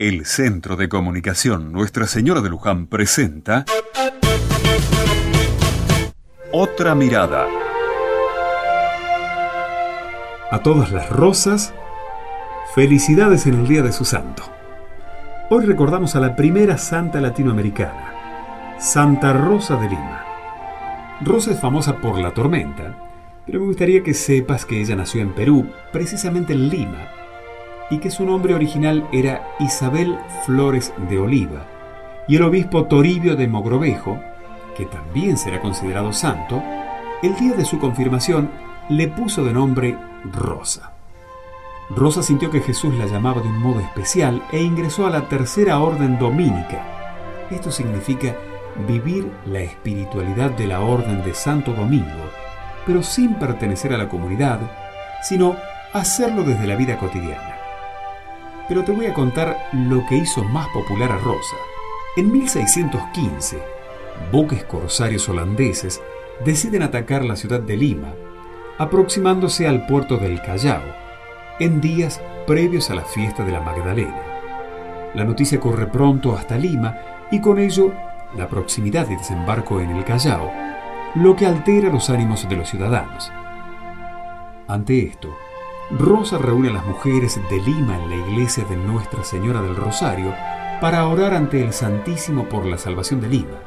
El Centro de Comunicación Nuestra Señora de Luján presenta Otra Mirada. A todas las rosas, felicidades en el Día de su Santo. Hoy recordamos a la primera santa latinoamericana, Santa Rosa de Lima. Rosa es famosa por la tormenta, pero me gustaría que sepas que ella nació en Perú, precisamente en Lima, y que su nombre original era Isabel Flores de Oliva, y el obispo Toribio de Mogrovejo, que también será considerado santo, el día de su confirmación le puso de nombre Rosa. Rosa sintió que Jesús la llamaba de un modo especial e ingresó a la tercera orden domínica. Esto significa vivir la espiritualidad de la orden de Santo Domingo, pero sin pertenecer a la comunidad, sino hacerlo desde la vida cotidiana pero te voy a contar lo que hizo más popular a Rosa. En 1615, buques corsarios holandeses deciden atacar la ciudad de Lima, aproximándose al puerto del Callao, en días previos a la fiesta de la Magdalena. La noticia corre pronto hasta Lima y con ello la proximidad de desembarco en el Callao, lo que altera los ánimos de los ciudadanos. Ante esto, Rosa reúne a las mujeres de Lima en la iglesia de Nuestra Señora del Rosario para orar ante el Santísimo por la salvación de Lima.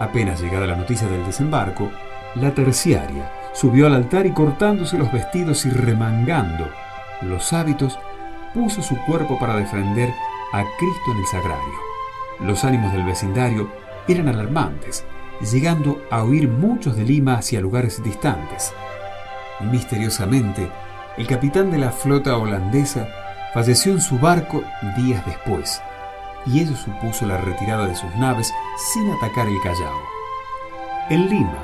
Apenas llegada la noticia del desembarco, la terciaria subió al altar y cortándose los vestidos y remangando los hábitos, puso su cuerpo para defender a Cristo en el sagrario. Los ánimos del vecindario eran alarmantes, llegando a huir muchos de Lima hacia lugares distantes. Misteriosamente, el capitán de la flota holandesa falleció en su barco días después, y ello supuso la retirada de sus naves sin atacar el Callao. En Lima,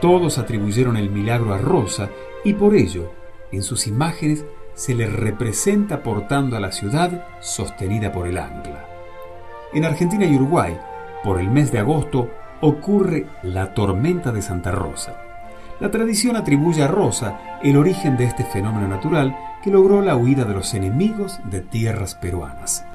todos atribuyeron el milagro a Rosa y por ello, en sus imágenes, se le representa portando a la ciudad sostenida por el ancla. En Argentina y Uruguay, por el mes de agosto, ocurre la tormenta de Santa Rosa. La tradición atribuye a Rosa el origen de este fenómeno natural que logró la huida de los enemigos de tierras peruanas.